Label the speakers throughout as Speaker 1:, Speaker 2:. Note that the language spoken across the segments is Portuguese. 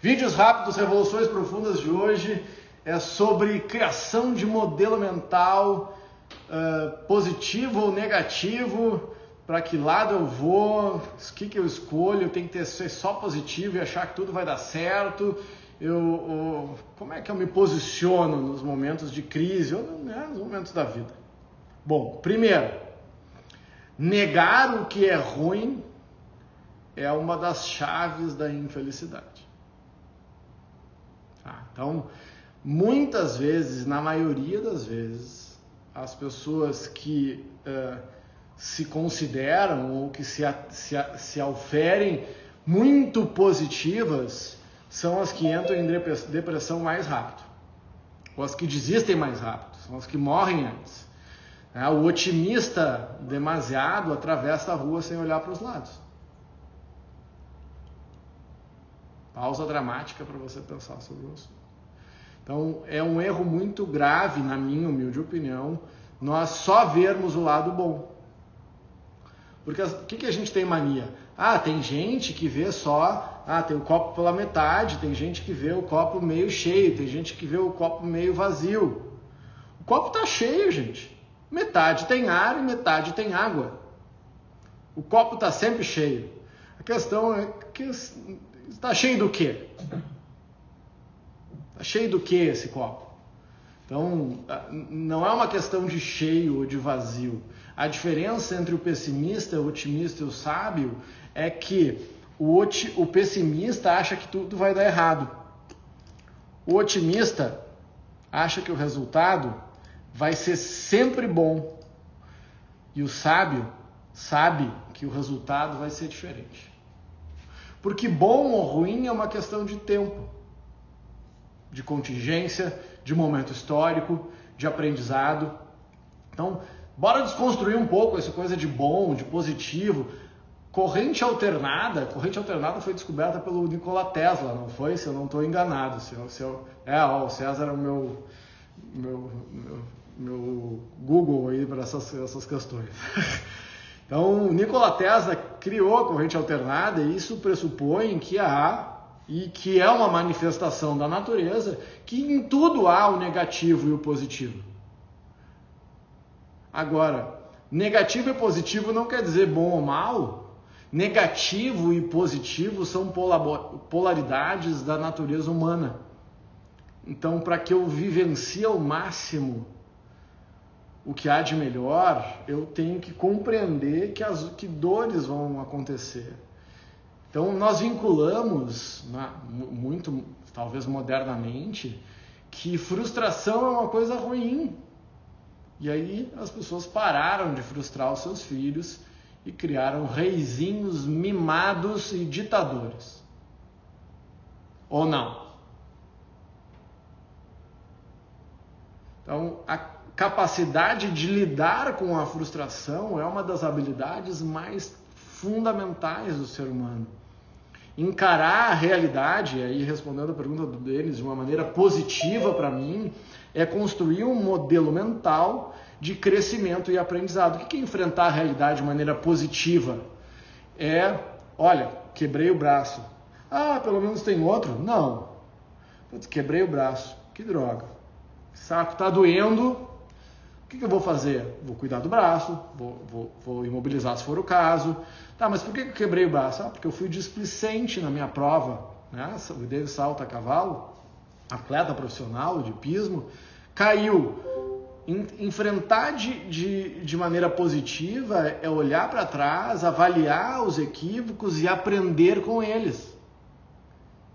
Speaker 1: Vídeos rápidos, revoluções profundas de hoje é sobre criação de modelo mental uh, positivo ou negativo, para que lado eu vou, o que, que eu escolho, eu tenho que ter, ser só positivo e achar que tudo vai dar certo. Eu, como é que eu me posiciono nos momentos de crise ou né, nos momentos da vida? Bom, primeiro, negar o que é ruim é uma das chaves da infelicidade. Tá? Então, muitas vezes, na maioria das vezes, as pessoas que uh, se consideram ou que se, se, se oferem muito positivas são as que entram em depressão mais rápido, ou as que desistem mais rápido, são as que morrem antes. É, o otimista demasiado atravessa a rua sem olhar para os lados. Pausa dramática para você pensar sobre o assunto. Então, é um erro muito grave, na minha humilde opinião, nós só vermos o lado bom. Porque o que, que a gente tem mania? Ah, tem gente que vê só, ah, tem o copo pela metade, tem gente que vê o copo meio cheio, tem gente que vê o copo meio vazio. O copo está cheio, gente. Metade tem ar e metade tem água. O copo está sempre cheio. A questão é que está cheio do quê? Está cheio do que esse copo? Então, não é uma questão de cheio ou de vazio. A diferença entre o pessimista, o otimista e o sábio é que o, o pessimista acha que tudo vai dar errado. O otimista acha que o resultado vai ser sempre bom. E o sábio sabe que o resultado vai ser diferente. Porque bom ou ruim é uma questão de tempo de contingência, de momento histórico, de aprendizado. Então, bora desconstruir um pouco essa coisa de bom, de positivo. Corrente alternada, corrente alternada foi descoberta pelo Nikola Tesla, não foi? Se eu não estou enganado. Se eu, se eu, é, ó, o César é o meu, meu, meu, meu Google aí para essas, essas questões. Então, Nikola Tesla criou a corrente alternada e isso pressupõe que há e que é uma manifestação da natureza, que em tudo há o negativo e o positivo. Agora, negativo e positivo não quer dizer bom ou mal. Negativo e positivo são polaridades da natureza humana. Então, para que eu vivencie ao máximo o que há de melhor, eu tenho que compreender que, as, que dores vão acontecer então, nós vinculamos, né, muito, talvez modernamente, que frustração é uma coisa ruim. E aí as pessoas pararam de frustrar os seus filhos e criaram reizinhos mimados e ditadores. Ou não? Então, a capacidade de lidar com a frustração é uma das habilidades mais fundamentais do ser humano encarar a realidade, aí respondendo a pergunta deles de uma maneira positiva para mim, é construir um modelo mental de crescimento e aprendizado. O que é enfrentar a realidade de maneira positiva? É, olha, quebrei o braço. Ah, pelo menos tem outro? Não. Putz, quebrei o braço. Que droga. Saco tá doendo. O que, que eu vou fazer? Vou cuidar do braço, vou, vou, vou imobilizar se for o caso. Tá, mas por que eu quebrei o braço? Ah, porque eu fui displicente na minha prova, né? O David salta a cavalo, atleta profissional de pismo, caiu. Enfrentar de, de, de maneira positiva é olhar para trás, avaliar os equívocos e aprender com eles.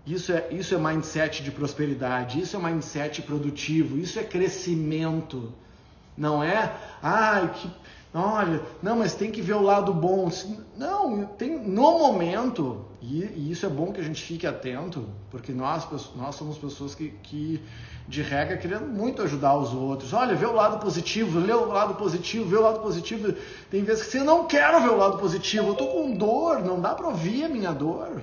Speaker 1: Isso é, isso é mindset de prosperidade, isso é mindset produtivo, isso é crescimento. Não é, ai, que olha, não, mas tem que ver o lado bom. Não, tem no momento, e, e, isso é bom que a gente fique atento, porque nós, nós somos pessoas que, que, de regra, querendo muito ajudar os outros. Olha, vê o lado positivo, lê o lado positivo, vê o lado positivo. Tem vezes que você não quer ver o lado positivo, eu tô com dor, não dá para ouvir a minha dor.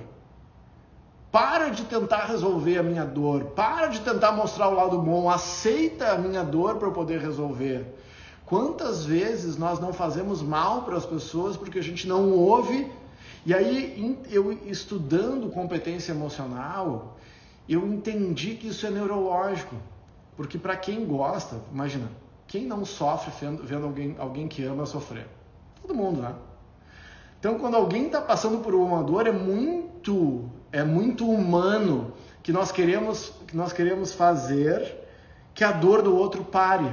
Speaker 1: Para de tentar resolver a minha dor, para de tentar mostrar o lado bom, aceita a minha dor para eu poder resolver. Quantas vezes nós não fazemos mal para as pessoas porque a gente não ouve E aí, eu estudando competência emocional, eu entendi que isso é neurológico. Porque para quem gosta, imagina, quem não sofre vendo alguém, alguém que ama sofrer? Todo mundo, né? Então, quando alguém está passando por uma dor, é muito, é muito humano que nós queremos, que nós queremos fazer que a dor do outro pare.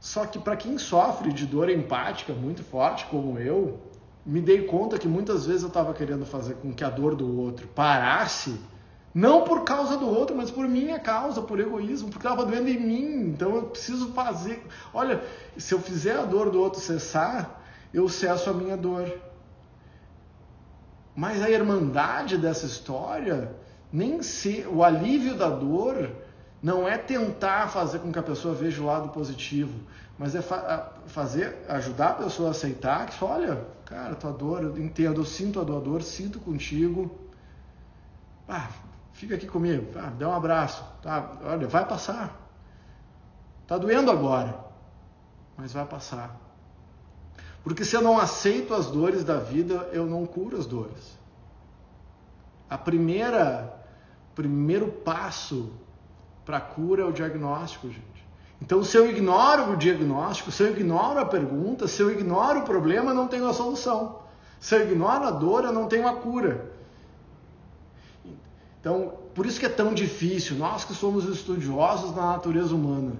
Speaker 1: Só que para quem sofre de dor empática muito forte, como eu, me dei conta que muitas vezes eu estava querendo fazer com que a dor do outro parasse, não por causa do outro, mas por minha causa, por egoísmo, porque estava doendo em mim. Então eu preciso fazer. Olha, se eu fizer a dor do outro cessar, eu cesso a minha dor. Mas a irmandade dessa história, nem se o alívio da dor não é tentar fazer com que a pessoa veja o lado positivo, mas é fa fazer, ajudar a pessoa a aceitar que, olha, cara, tua dor, eu entendo, eu sinto a tua dor, sinto contigo. Ah, fica aqui comigo, ah, dá um abraço, tá? Olha, vai passar. Tá doendo agora, mas vai passar. Porque se eu não aceito as dores da vida, eu não curo as dores. A primeira primeiro passo para a cura é o diagnóstico, gente. Então, se eu ignoro o diagnóstico, se eu ignoro a pergunta, se eu ignoro o problema, eu não tenho a solução. Se eu ignoro a dor, eu não tenho a cura. Então, por isso que é tão difícil, nós que somos estudiosos da natureza humana,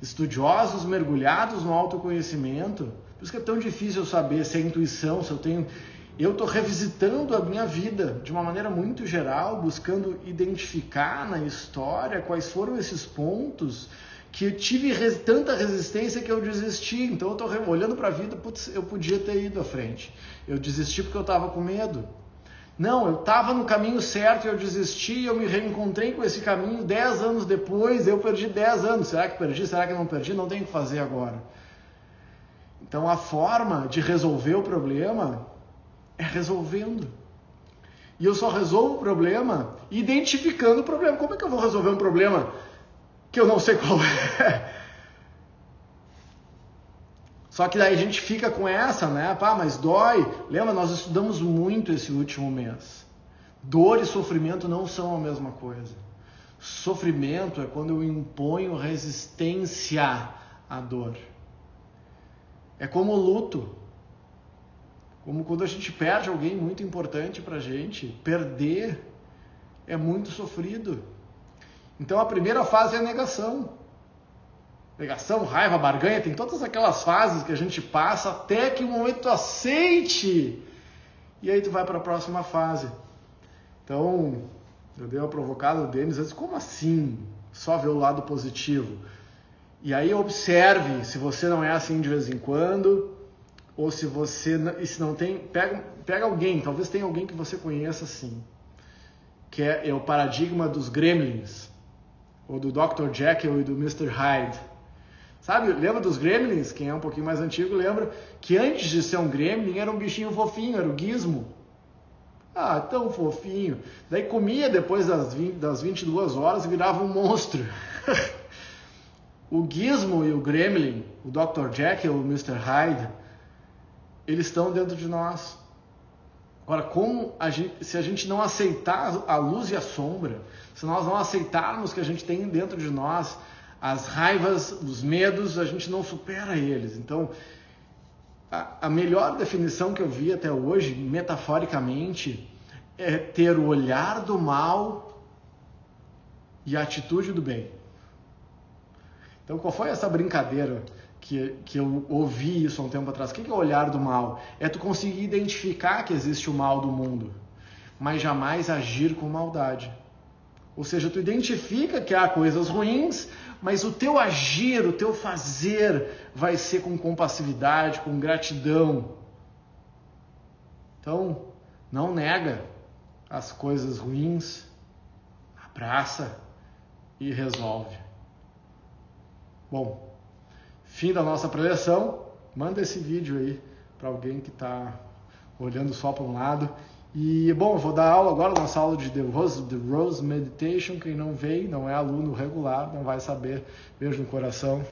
Speaker 1: estudiosos mergulhados no autoconhecimento, isso que é tão difícil eu saber se é intuição, se eu tenho eu estou revisitando a minha vida de uma maneira muito geral, buscando identificar na história quais foram esses pontos que eu tive res, tanta resistência que eu desisti. Então eu estou olhando para a vida, putz, eu podia ter ido à frente. Eu desisti porque eu estava com medo. Não, eu estava no caminho certo e eu desisti, eu me reencontrei com esse caminho dez anos depois, eu perdi dez anos. Será que perdi? Será que não perdi? Não tenho o que fazer agora. Então a forma de resolver o problema é resolvendo. E eu só resolvo o problema identificando o problema. Como é que eu vou resolver um problema que eu não sei qual é? Só que daí a gente fica com essa, né? Pá, mas dói. Lembra, nós estudamos muito esse último mês. Dor e sofrimento não são a mesma coisa. Sofrimento é quando eu imponho resistência à dor. É como o luto. Como quando a gente perde alguém muito importante para a gente, perder é muito sofrido. Então a primeira fase é a negação. Negação, raiva, barganha, tem todas aquelas fases que a gente passa até que o momento tu aceite. E aí tu vai para a próxima fase. Então, eu dei uma provocada no Denis, como assim? Só ver o lado positivo. E aí observe se você não é assim de vez em quando, ou se você e se não tem, pega, pega alguém, talvez tenha alguém que você conheça assim, que é, é o paradigma dos gremlins, ou do Dr. Jekyll e do Mr. Hyde. Sabe, lembra dos gremlins? Quem é um pouquinho mais antigo lembra que antes de ser um gremlin era um bichinho fofinho, era o gizmo. Ah, tão fofinho. Daí comia depois das, 20, das 22 horas e virava um monstro. o gizmo e o gremlin, o Dr. Jekyll e o Mr. Hyde, eles estão dentro de nós. Agora, como a gente, se a gente não aceitar a luz e a sombra, se nós não aceitarmos que a gente tem dentro de nós as raivas, os medos, a gente não supera eles. Então, a, a melhor definição que eu vi até hoje, metaforicamente, é ter o olhar do mal e a atitude do bem. Então, qual foi essa brincadeira que, que eu ouvi isso há um tempo atrás. O que é o olhar do mal? É tu conseguir identificar que existe o mal do mundo, mas jamais agir com maldade. Ou seja, tu identifica que há coisas ruins, mas o teu agir, o teu fazer vai ser com compassividade, com gratidão. Então, não nega as coisas ruins, abraça e resolve. Bom, Fim da nossa preleção. Manda esse vídeo aí para alguém que está olhando só para um lado. E, bom, vou dar aula agora, nossa aula de The Rose, The Rose Meditation. Quem não veio, não é aluno regular, não vai saber. Beijo no coração.